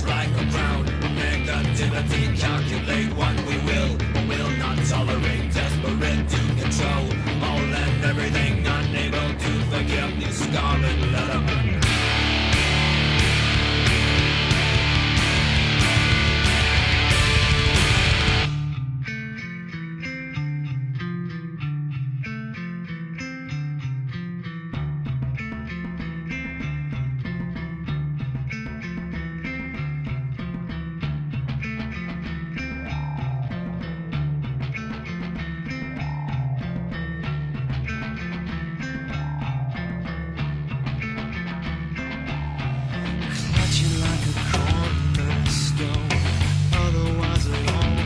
like a crown. Negativity, calculate what we will. Will not tolerate,